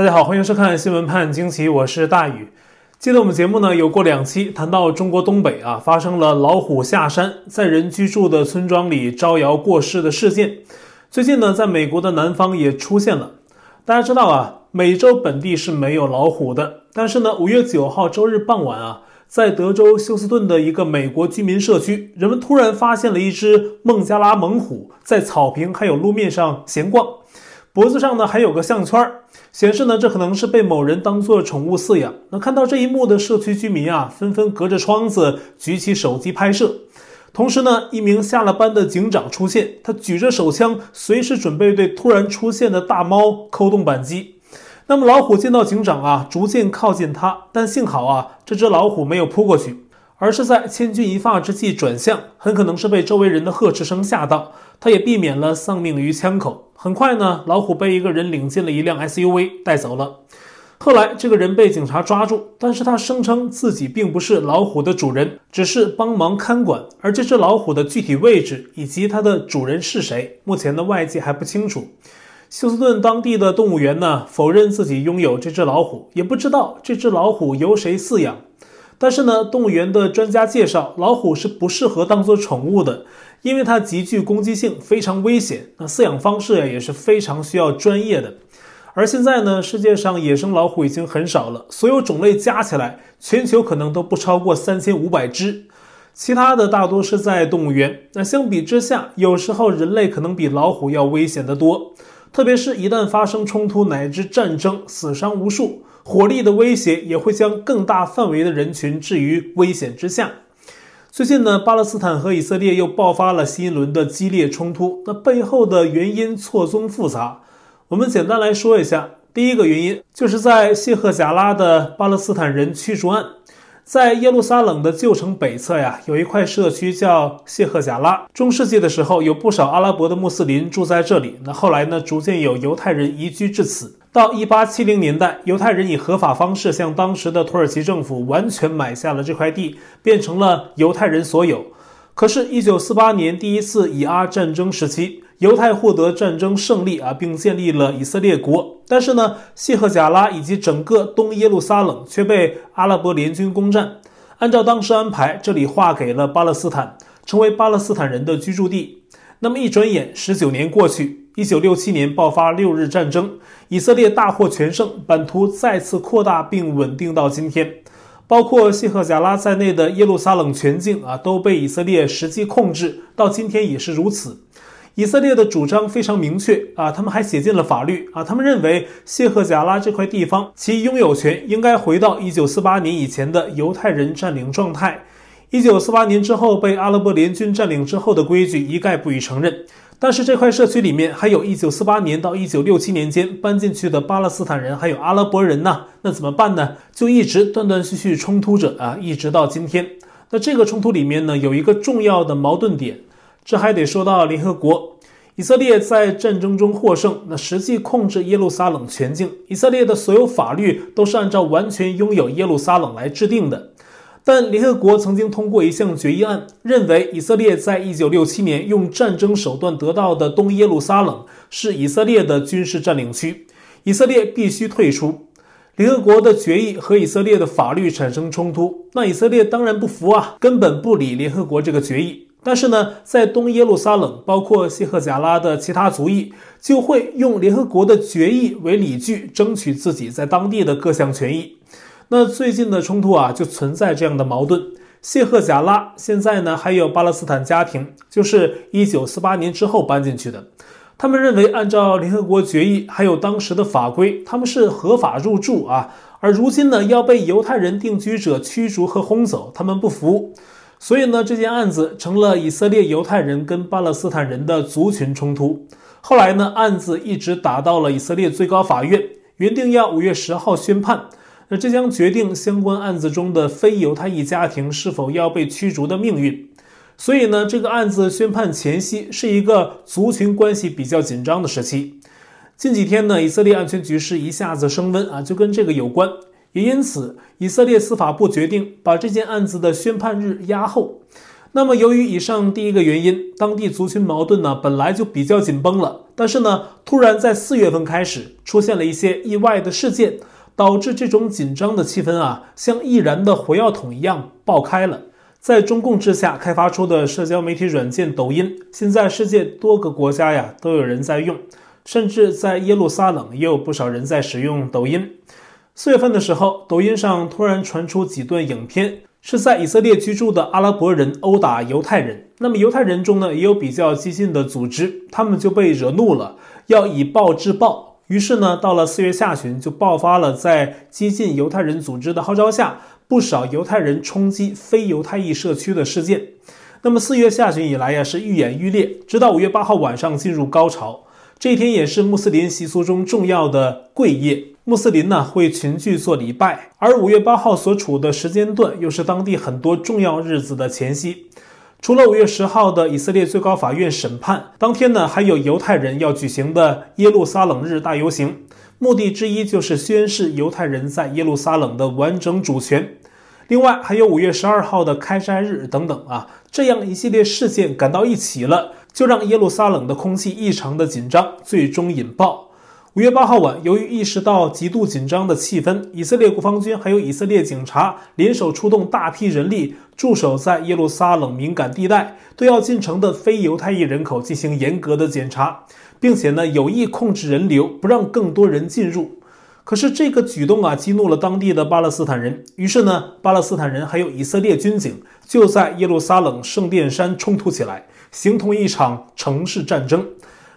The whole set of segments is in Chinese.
大家好，欢迎收看《新闻判惊奇》，我是大宇。记得我们节目呢有过两期谈到中国东北啊发生了老虎下山，在人居住的村庄里招摇过市的事件。最近呢，在美国的南方也出现了。大家知道啊，美洲本地是没有老虎的，但是呢，五月九号周日傍晚啊，在德州休斯顿的一个美国居民社区，人们突然发现了一只孟加拉猛虎在草坪还有路面上闲逛。脖子上呢还有个项圈，显示呢这可能是被某人当做宠物饲养。那看到这一幕的社区居民啊，纷纷隔着窗子举起手机拍摄。同时呢，一名下了班的警长出现，他举着手枪，随时准备对突然出现的大猫扣动扳机。那么老虎见到警长啊，逐渐靠近他，但幸好啊，这只老虎没有扑过去。而是在千钧一发之际转向，很可能是被周围人的呵斥声吓到，他也避免了丧命于枪口。很快呢，老虎被一个人领进了一辆 SUV 带走了。后来这个人被警察抓住，但是他声称自己并不是老虎的主人，只是帮忙看管。而这只老虎的具体位置以及它的主人是谁，目前的外界还不清楚。休斯顿当地的动物园呢，否认自己拥有这只老虎，也不知道这只老虎由谁饲养。但是呢，动物园的专家介绍，老虎是不适合当做宠物的，因为它极具攻击性，非常危险。那饲养方式呀，也是非常需要专业的。而现在呢，世界上野生老虎已经很少了，所有种类加起来，全球可能都不超过三千五百只，其他的大多是在动物园。那相比之下，有时候人类可能比老虎要危险得多，特别是一旦发生冲突乃至战争，死伤无数。火力的威胁也会将更大范围的人群置于危险之下。最近呢，巴勒斯坦和以色列又爆发了新一轮的激烈冲突，那背后的原因错综复杂。我们简单来说一下，第一个原因就是在谢赫贾拉的巴勒斯坦人驱逐案。在耶路撒冷的旧城北侧呀，有一块社区叫谢赫贾拉。中世纪的时候，有不少阿拉伯的穆斯林住在这里。那后来呢，逐渐有犹太人移居至此。到一八七零年代，犹太人以合法方式向当时的土耳其政府完全买下了这块地，变成了犹太人所有。可是，一九四八年第一次以阿战争时期，犹太获得战争胜利啊，并建立了以色列国。但是呢，谢赫贾拉以及整个东耶路撒冷却被阿拉伯联军攻占。按照当时安排，这里划给了巴勒斯坦，成为巴勒斯坦人的居住地。那么一转眼，十九年过去，一九六七年爆发六日战争，以色列大获全胜，版图再次扩大并稳定到今天。包括谢赫贾拉在内的耶路撒冷全境啊，都被以色列实际控制，到今天也是如此。以色列的主张非常明确啊，他们还写进了法律啊，他们认为谢赫贾拉这块地方其拥有权应该回到一九四八年以前的犹太人占领状态。一九四八年之后被阿拉伯联军占领之后的规矩一概不予承认。但是这块社区里面还有一九四八年到一九六七年间搬进去的巴勒斯坦人，还有阿拉伯人呢，那怎么办呢？就一直断断续续冲突着啊，一直到今天。那这个冲突里面呢，有一个重要的矛盾点，这还得说到联合国。以色列在战争中获胜，那实际控制耶路撒冷全境，以色列的所有法律都是按照完全拥有耶路撒冷来制定的。但联合国曾经通过一项决议案，认为以色列在1967年用战争手段得到的东耶路撒冷是以色列的军事占领区，以色列必须退出。联合国的决议和以色列的法律产生冲突，那以色列当然不服啊，根本不理联合国这个决议。但是呢，在东耶路撒冷，包括谢赫贾拉的其他族裔，就会用联合国的决议为理据，争取自己在当地的各项权益。那最近的冲突啊，就存在这样的矛盾。谢赫贾拉现在呢，还有巴勒斯坦家庭，就是一九四八年之后搬进去的。他们认为，按照联合国决议，还有当时的法规，他们是合法入住啊。而如今呢，要被犹太人定居者驱逐和轰走，他们不服。所以呢，这件案子成了以色列犹太人跟巴勒斯坦人的族群冲突。后来呢，案子一直打到了以色列最高法院，原定要五月十号宣判。那这将决定相关案子中的非犹太裔家庭是否要被驱逐的命运。所以呢，这个案子宣判前夕是一个族群关系比较紧张的时期。近几天呢，以色列安全局势一下子升温啊，就跟这个有关。也因此，以色列司法部决定把这件案子的宣判日押后。那么，由于以上第一个原因，当地族群矛盾呢本来就比较紧绷了，但是呢，突然在四月份开始出现了一些意外的事件，导致这种紧张的气氛啊，像易燃的火药桶一样爆开了。在中共之下开发出的社交媒体软件抖音，现在世界多个国家呀都有人在用，甚至在耶路撒冷也有不少人在使用抖音。四月份的时候，抖音上突然传出几段影片，是在以色列居住的阿拉伯人殴打犹太人。那么犹太人中呢，也有比较激进的组织，他们就被惹怒了，要以暴制暴。于是呢，到了四月下旬，就爆发了在激进犹太人组织的号召下。不少犹太人冲击非犹太裔社区的事件，那么四月下旬以来呀，是愈演愈烈，直到五月八号晚上进入高潮。这一天也是穆斯林习俗中重要的贵夜，穆斯林呢会群聚做礼拜，而五月八号所处的时间段又是当地很多重要日子的前夕。除了五月十号的以色列最高法院审判当天呢，还有犹太人要举行的耶路撒冷日大游行，目的之一就是宣示犹太人在耶路撒冷的完整主权。另外还有五月十二号的开斋日等等啊，这样一系列事件赶到一起了，就让耶路撒冷的空气异常的紧张，最终引爆。五月八号晚，由于意识到极度紧张的气氛，以色列国防军还有以色列警察联手出动大批人力驻守在耶路撒冷敏感地带，对要进城的非犹太裔人口进行严格的检查，并且呢有意控制人流，不让更多人进入。可是这个举动啊，激怒了当地的巴勒斯坦人。于是呢，巴勒斯坦人还有以色列军警就在耶路撒冷圣殿山冲突起来，形同一场城市战争。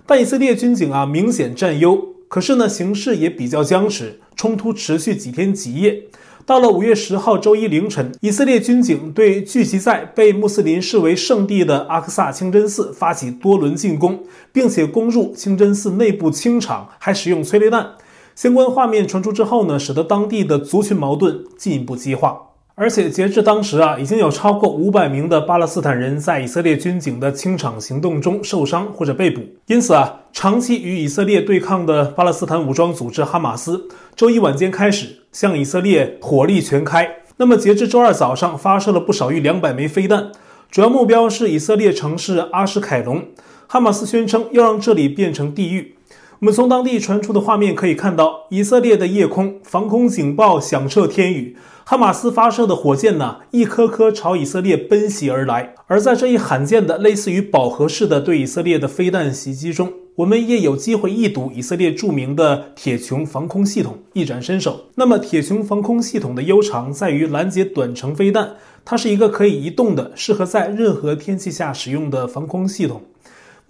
但以色列军警啊，明显占优。可是呢，形势也比较僵持，冲突持续几天几夜。到了五月十号周一凌晨，以色列军警对聚集在被穆斯林视为圣地的阿克萨清真寺发起多轮进攻，并且攻入清真寺内部清场，还使用催泪弹。相关画面传出之后呢，使得当地的族群矛盾进一步激化。而且截至当时啊，已经有超过五百名的巴勒斯坦人在以色列军警的清场行动中受伤或者被捕。因此啊，长期与以色列对抗的巴勒斯坦武装组织哈马斯，周一晚间开始向以色列火力全开。那么截至周二早上，发射了不少于两百枚飞弹，主要目标是以色列城市阿什凯隆。哈马斯宣称要让这里变成地狱。我们从当地传出的画面可以看到，以色列的夜空防空警报响彻天宇，哈马斯发射的火箭呢，一颗颗朝以色列奔袭而来。而在这一罕见的类似于饱和式的对以色列的飞弹袭击中，我们也有机会一睹以色列著名的铁穹防空系统一展身手。那么，铁穹防空系统的优长在于拦截短程飞弹，它是一个可以移动的、适合在任何天气下使用的防空系统。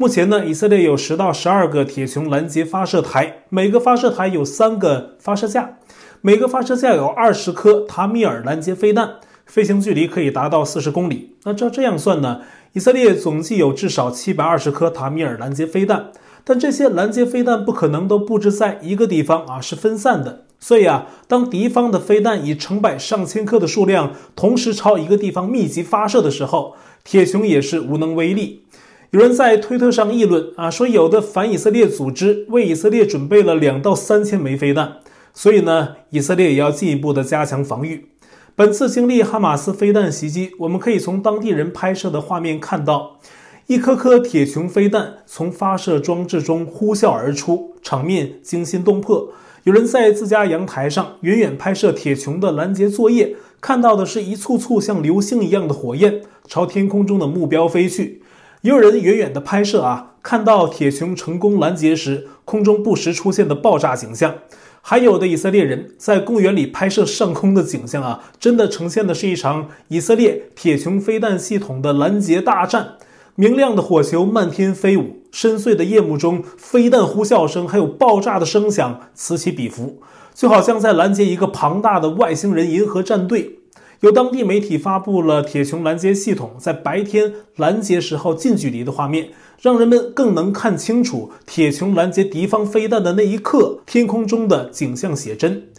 目前呢，以色列有十到十二个铁穹拦截发射台，每个发射台有三个发射架，每个发射架有二十颗塔米尔拦截飞弹，飞行距离可以达到四十公里。那照这样算呢，以色列总计有至少七百二十颗塔米尔拦截飞弹，但这些拦截飞弹不可能都布置在一个地方啊，是分散的。所以啊，当敌方的飞弹以成百上千颗的数量同时朝一个地方密集发射的时候，铁穹也是无能为力。有人在推特上议论啊，说有的反以色列组织为以色列准备了两到三千枚飞弹，所以呢，以色列也要进一步的加强防御。本次经历哈马斯飞弹袭击，我们可以从当地人拍摄的画面看到，一颗颗铁穹飞弹从发射装置中呼啸而出，场面惊心动魄。有人在自家阳台上远远拍摄铁穹的拦截作业，看到的是一簇簇像流星一样的火焰朝天空中的目标飞去。也有人远远的拍摄啊，看到铁穹成功拦截时，空中不时出现的爆炸景象。还有的以色列人在公园里拍摄上空的景象啊，真的呈现的是一场以色列铁穹飞弹系统的拦截大战。明亮的火球漫天飞舞，深邃的夜幕中，飞弹呼啸声还有爆炸的声响此起彼伏，就好像在拦截一个庞大的外星人银河战队。有当地媒体发布了铁穹拦截系统在白天拦截时候近距离的画面，让人们更能看清楚铁穹拦截敌方飞弹的那一刻天空中的景象写真。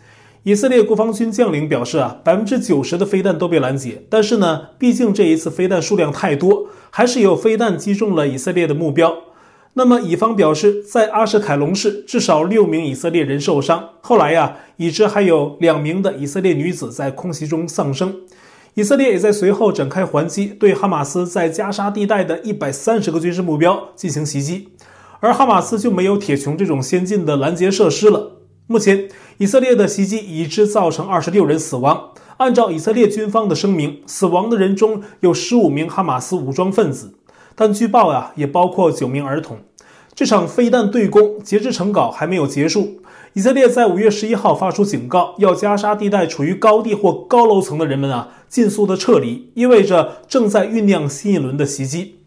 以色列国防军将领表示啊，百分之九十的飞弹都被拦截，但是呢，毕竟这一次飞弹数量太多，还是有飞弹击中了以色列的目标。那么，以方表示，在阿什凯隆市至少六名以色列人受伤。后来呀，已知还有两名的以色列女子在空袭中丧生。以色列也在随后展开还击，对哈马斯在加沙地带的一百三十个军事目标进行袭击，而哈马斯就没有铁穹这种先进的拦截设施了。目前，以色列的袭击已知造成二十六人死亡。按照以色列军方的声明，死亡的人中有十五名哈马斯武装分子，但据报呀，也包括九名儿童。这场飞弹对攻截至成稿还没有结束。以色列在五月十一号发出警告，要加沙地带处于高地或高楼层的人们啊，尽速的撤离，意味着正在酝酿新一轮的袭击。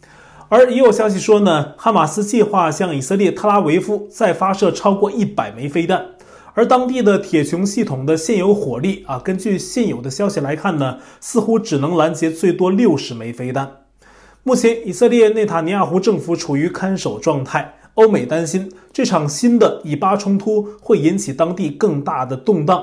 而也有消息说呢，哈马斯计划向以色列特拉维夫再发射超过一百枚飞弹，而当地的铁穹系统的现有火力啊，根据现有的消息来看呢，似乎只能拦截最多六十枚飞弹。目前，以色列内塔尼亚胡政府处于看守状态。欧美担心这场新的以巴冲突会引起当地更大的动荡，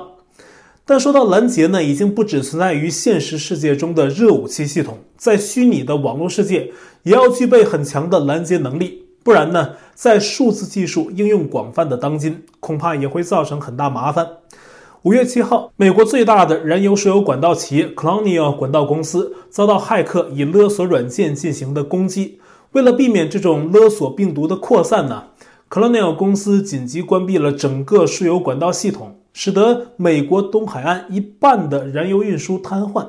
但说到拦截呢，已经不只存在于现实世界中的热武器系统，在虚拟的网络世界也要具备很强的拦截能力，不然呢，在数字技术应用广泛的当今，恐怕也会造成很大麻烦。五月七号，美国最大的燃油石油管道企业 Colonial 管道公司遭到骇客以勒索软件进行的攻击。为了避免这种勒索病毒的扩散呢，Colonial 公司紧急关闭了整个输油管道系统，使得美国东海岸一半的燃油运输瘫痪。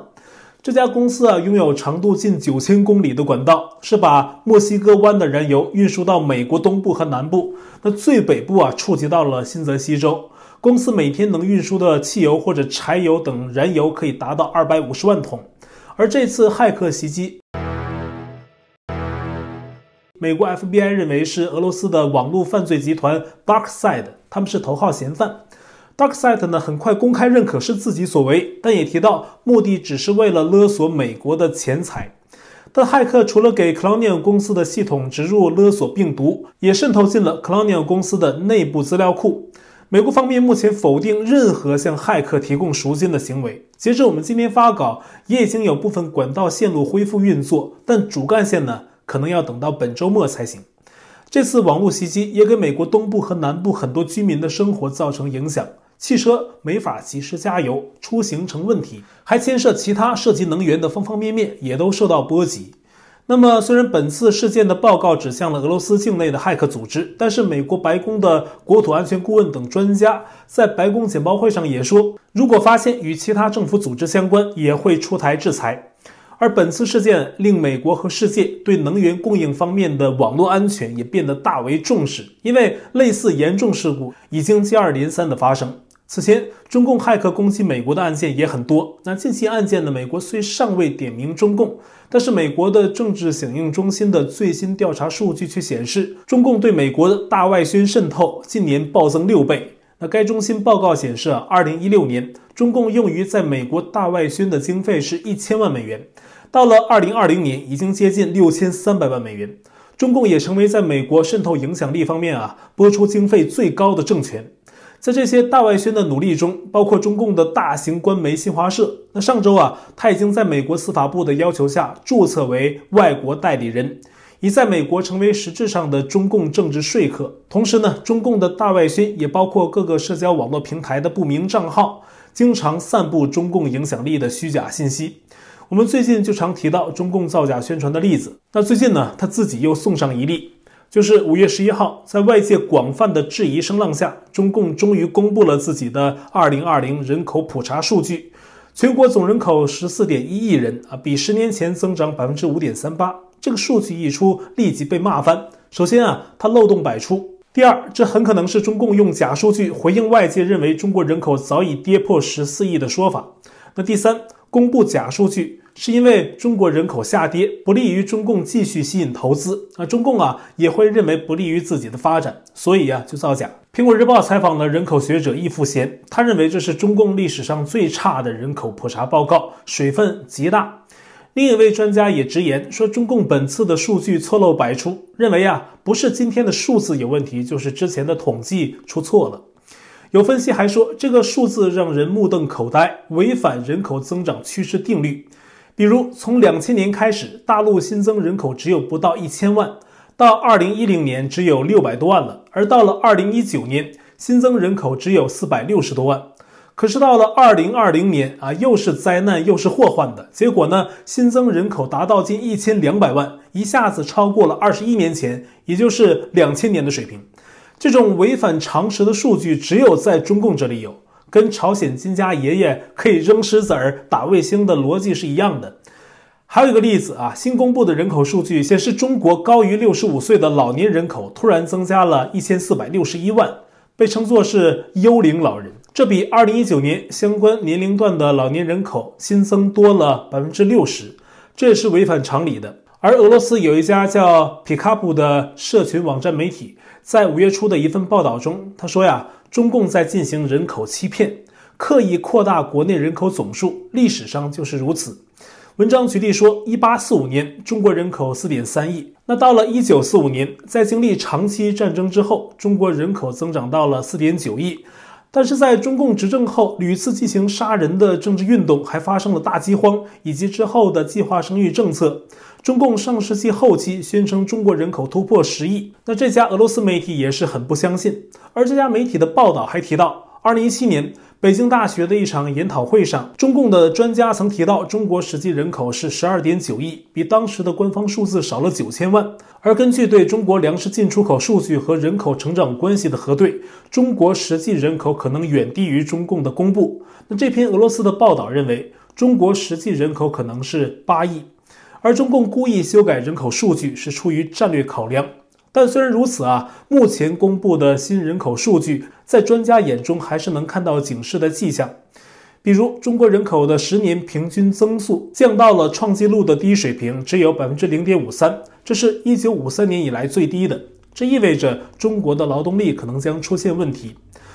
这家公司啊，拥有长度近九千公里的管道，是把墨西哥湾的燃油运输到美国东部和南部。那最北部啊，触及到了新泽西州。公司每天能运输的汽油或者柴油等燃油可以达到二百五十万桶。而这次骇客袭击。美国 FBI 认为是俄罗斯的网络犯罪集团 DarkSide，他们是头号嫌犯。DarkSide 呢，很快公开认可是自己所为，但也提到目的只是为了勒索美国的钱财。但骇客除了给 Colonial 公司的系统植入勒索病毒，也渗透进了 Colonial 公司的内部资料库。美国方面目前否定任何向骇客提供赎金的行为。截至我们今天发稿，也已经有部分管道线路恢复运作，但主干线呢？可能要等到本周末才行。这次网络袭击也给美国东部和南部很多居民的生活造成影响，汽车没法及时加油，出行成问题，还牵涉其他涉及能源的方方面面，也都受到波及。那么，虽然本次事件的报告指向了俄罗斯境内的骇客组织，但是美国白宫的国土安全顾问等专家在白宫简报会上也说，如果发现与其他政府组织相关，也会出台制裁。而本次事件令美国和世界对能源供应方面的网络安全也变得大为重视，因为类似严重事故已经接二连三的发生。此前，中共骇客攻击美国的案件也很多。那近期案件呢，美国虽尚未点名中共，但是美国的政治响应中心的最新调查数据却显示，中共对美国的大外宣渗透近年暴增六倍。那该中心报告显示啊，二零一六年中共用于在美国大外宣的经费是一千万美元，到了二零二零年已经接近六千三百万美元。中共也成为在美国渗透影响力方面啊，拨出经费最高的政权。在这些大外宣的努力中，包括中共的大型官媒新华社，那上周啊，他已经在美国司法部的要求下注册为外国代理人。已在美国成为实质上的中共政治说客。同时呢，中共的大外宣也包括各个社交网络平台的不明账号，经常散布中共影响力的虚假信息。我们最近就常提到中共造假宣传的例子。那最近呢，他自己又送上一例，就是五月十一号，在外界广泛的质疑声浪下，中共终于公布了自己的二零二零人口普查数据，全国总人口十四点一亿人啊，比十年前增长百分之五点三八。这个数据一出，立即被骂翻。首先啊，它漏洞百出；第二，这很可能是中共用假数据回应外界认为中国人口早已跌破十四亿的说法。那第三，公布假数据是因为中国人口下跌不利于中共继续吸引投资，那中共啊也会认为不利于自己的发展，所以啊就造假。苹果日报采访了人口学者易富贤，他认为这是中共历史上最差的人口普查报告，水分极大。另一位专家也直言说，中共本次的数据错漏百出，认为啊，不是今天的数字有问题，就是之前的统计出错了。有分析还说，这个数字让人目瞪口呆，违反人口增长趋势定律。比如，从两千年开始，大陆新增人口只有不到一千万，到二零一零年只有六百多万了，而到了二零一九年，新增人口只有四百六十多万。可是到了二零二零年啊，又是灾难又是祸患的结果呢，新增人口达到近一千两百万，一下子超过了二十一年前，也就是两千年的水平。这种违反常识的数据，只有在中共这里有，跟朝鲜金家爷爷可以扔石子儿打卫星的逻辑是一样的。还有一个例子啊，新公布的人口数据显示，中国高于六十五岁的老年人口突然增加了一千四百六十一万，被称作是幽灵老人。这比二零一九年相关年龄段的老年人口新增多了百分之六十，这也是违反常理的。而俄罗斯有一家叫皮卡布的社群网站媒体，在五月初的一份报道中，他说呀，中共在进行人口欺骗，刻意扩大国内人口总数，历史上就是如此。文章举例说，一八四五年中国人口四点三亿，那到了一九四五年，在经历长期战争之后，中国人口增长到了四点九亿。但是在中共执政后，屡次进行杀人的政治运动，还发生了大饥荒，以及之后的计划生育政策。中共上世纪后期宣称中国人口突破十亿，那这家俄罗斯媒体也是很不相信。而这家媒体的报道还提到，二零一七年。北京大学的一场研讨会上，中共的专家曾提到，中国实际人口是十二点九亿，比当时的官方数字少了九千万。而根据对中国粮食进出口数据和人口成长关系的核对，中国实际人口可能远低于中共的公布。那这篇俄罗斯的报道认为，中国实际人口可能是八亿，而中共故意修改人口数据是出于战略考量。但虽然如此啊，目前公布的新人口数据，在专家眼中还是能看到警示的迹象。比如，中国人口的十年平均增速降到了创纪录的低水平，只有百分之零点五三，这是一九五三年以来最低的。这意味着中国的劳动力可能将出现问题，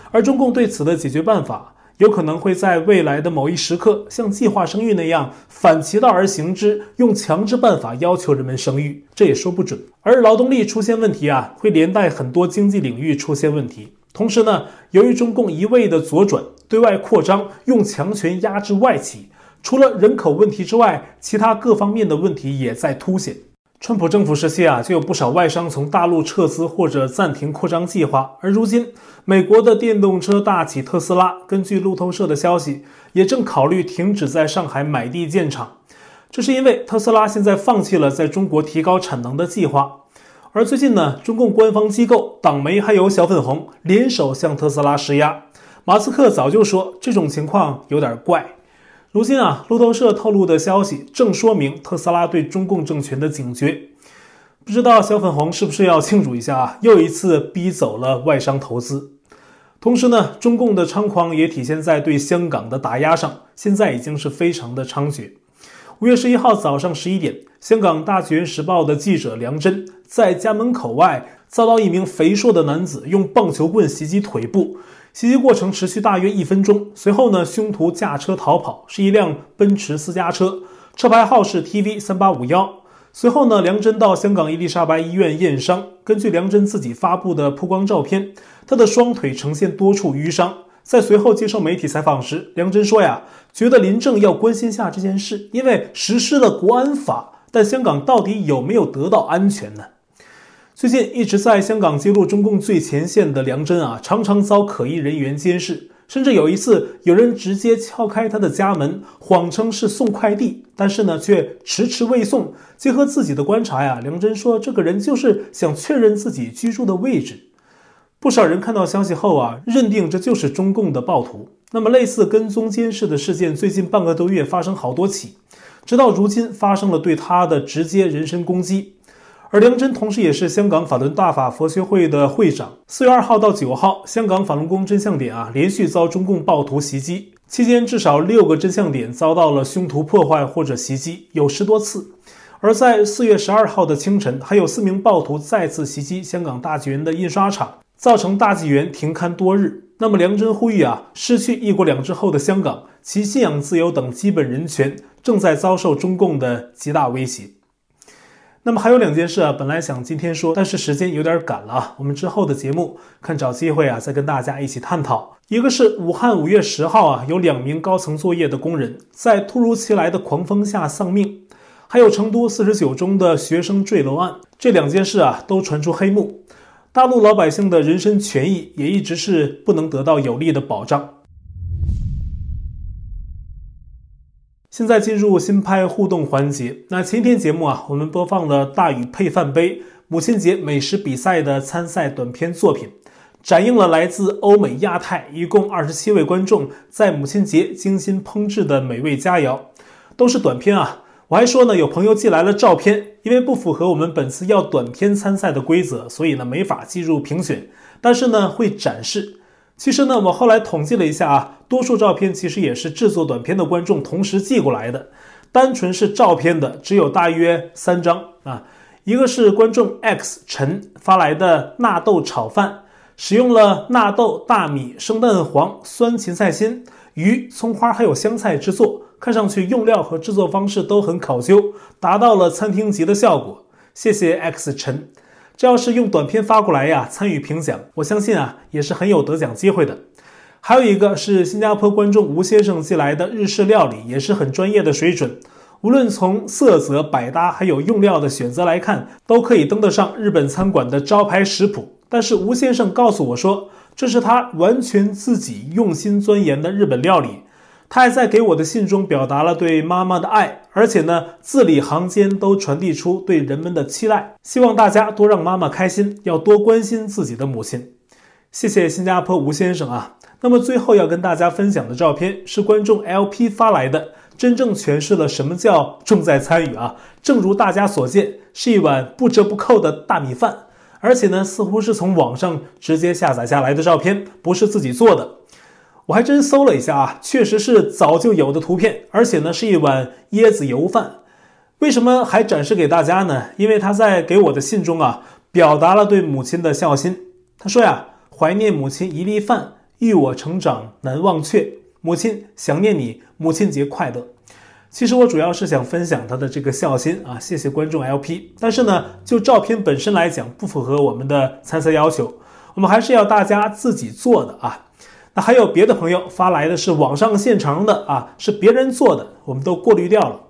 而中共对此的解决办法，有可能会在未来的某一时刻，像计划生育那样反其道而行之，用强制办法要求人们生育，这也说不准。而劳动力出现问题啊，会连带很多经济领域出现问题。同时呢，由于中共一味的左转、对外扩张、用强权压制外企，除了人口问题之外，其他各方面的问题也在凸显。川普政府时期啊，就有不少外商从大陆撤资或者暂停扩张计划。而如今，美国的电动车大企特斯拉，根据路透社的消息，也正考虑停止在上海买地建厂。这是因为特斯拉现在放弃了在中国提高产能的计划。而最近呢，中共官方机构、党媒还有小粉红联手向特斯拉施压。马斯克早就说这种情况有点怪。如今啊，路透社透露的消息正说明特斯拉对中共政权的警觉。不知道小粉红是不是要庆祝一下啊？又一次逼走了外商投资。同时呢，中共的猖狂也体现在对香港的打压上，现在已经是非常的猖獗。五月十一号早上十一点，香港大学时报的记者梁真在家门口外遭到一名肥硕的男子用棒球棍袭击腿部。袭击过程持续大约一分钟，随后呢，凶徒驾车逃跑，是一辆奔驰私家车，车牌号是 TV 三八五幺。随后呢，梁真到香港伊丽莎白医院验伤，根据梁真自己发布的曝光照片，他的双腿呈现多处淤伤。在随后接受媒体采访时，梁真说呀，觉得临政要关心下这件事，因为实施了国安法，但香港到底有没有得到安全呢？最近一直在香港揭露中共最前线的梁真啊，常常遭可疑人员监视，甚至有一次有人直接敲开他的家门，谎称是送快递，但是呢却迟迟未送。结合自己的观察呀，梁真说这个人就是想确认自己居住的位置。不少人看到消息后啊，认定这就是中共的暴徒。那么类似跟踪监视的事件，最近半个多月发生好多起，直到如今发生了对他的直接人身攻击。而梁真同时也是香港法轮大法佛学会的会长。四月二号到九号，香港法轮功真相点啊，连续遭中共暴徒袭击，期间至少六个真相点遭到了凶徒破坏或者袭击，有十多次。而在四月十二号的清晨，还有四名暴徒再次袭击香港大纪元的印刷厂，造成大纪元停刊多日。那么梁真呼吁啊，失去一国两制后的香港，其信仰自由等基本人权正在遭受中共的极大威胁。那么还有两件事啊，本来想今天说，但是时间有点赶了啊。我们之后的节目看找机会啊，再跟大家一起探讨。一个是武汉五月十号啊，有两名高层作业的工人在突如其来的狂风下丧命，还有成都四十九中的学生坠楼案，这两件事啊都传出黑幕，大陆老百姓的人身权益也一直是不能得到有力的保障。现在进入新拍互动环节。那前天节目啊，我们播放了大禹配饭杯母亲节美食比赛的参赛短片作品，展映了来自欧美亚太一共二十七位观众在母亲节精心烹制的美味佳肴，都是短片啊。我还说呢，有朋友寄来了照片，因为不符合我们本次要短片参赛的规则，所以呢没法计入评选，但是呢会展示。其实呢，我后来统计了一下啊，多数照片其实也是制作短片的观众同时寄过来的，单纯是照片的只有大约三张啊。一个是观众 X 陈发来的纳豆炒饭，使用了纳豆、大米、生蛋黄、酸芹菜心、鱼、葱花还有香菜制作，看上去用料和制作方式都很考究，达到了餐厅级的效果。谢谢 X 陈。这要是用短片发过来呀，参与评奖，我相信啊也是很有得奖机会的。还有一个是新加坡观众吴先生寄来的日式料理，也是很专业的水准。无论从色泽、百搭，还有用料的选择来看，都可以登得上日本餐馆的招牌食谱。但是吴先生告诉我说，这是他完全自己用心钻研的日本料理。他还在给我的信中表达了对妈妈的爱，而且呢，字里行间都传递出对人们的期待，希望大家多让妈妈开心，要多关心自己的母亲。谢谢新加坡吴先生啊。那么最后要跟大家分享的照片是观众 LP 发来的，真正诠释了什么叫重在参与啊。正如大家所见，是一碗不折不扣的大米饭，而且呢，似乎是从网上直接下载下来的照片，不是自己做的。我还真搜了一下啊，确实是早就有的图片，而且呢是一碗椰子油饭。为什么还展示给大家呢？因为他在给我的信中啊，表达了对母亲的孝心。他说呀，怀念母亲一粒饭，育我成长难忘却。母亲想念你，母亲节快乐。其实我主要是想分享他的这个孝心啊，谢谢观众 LP。但是呢，就照片本身来讲，不符合我们的参赛要求，我们还是要大家自己做的啊。那还有别的朋友发来的是网上现成的啊，是别人做的，我们都过滤掉了。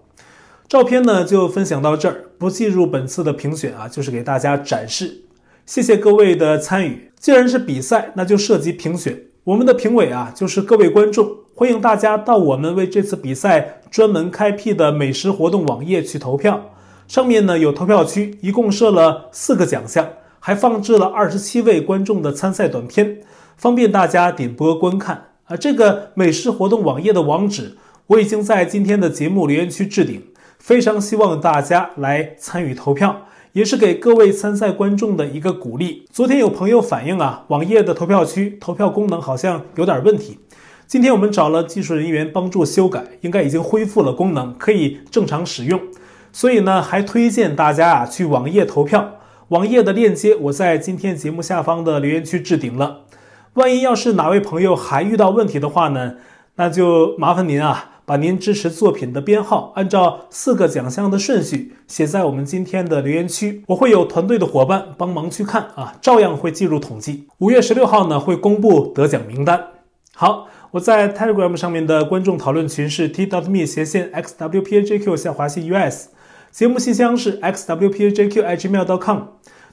照片呢就分享到这儿，不计入本次的评选啊，就是给大家展示。谢谢各位的参与。既然是比赛，那就涉及评选。我们的评委啊，就是各位观众，欢迎大家到我们为这次比赛专门开辟的美食活动网页去投票。上面呢有投票区，一共设了四个奖项，还放置了二十七位观众的参赛短片。方便大家点播观看啊！这个美食活动网页的网址我已经在今天的节目留言区置顶，非常希望大家来参与投票，也是给各位参赛观众的一个鼓励。昨天有朋友反映啊，网页的投票区投票功能好像有点问题，今天我们找了技术人员帮助修改，应该已经恢复了功能，可以正常使用。所以呢，还推荐大家啊去网页投票。网页的链接我在今天节目下方的留言区置顶了。万一要是哪位朋友还遇到问题的话呢，那就麻烦您啊，把您支持作品的编号按照四个奖项的顺序写在我们今天的留言区，我会有团队的伙伴帮忙去看啊，照样会计入统计。五月十六号呢会公布得奖名单。好，我在 Telegram 上面的观众讨论群是 t.me 斜线 xwpajq 下划线 us，节目信箱是 xwpajq@gmail.com。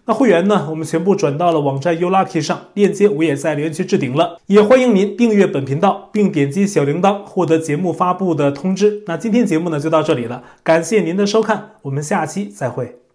那会员呢？我们全部转到了网站 U Lucky 上，链接我也在留言区置顶了。也欢迎您订阅本频道，并点击小铃铛获得节目发布的通知。那今天节目呢就到这里了，感谢您的收看，我们下期再会。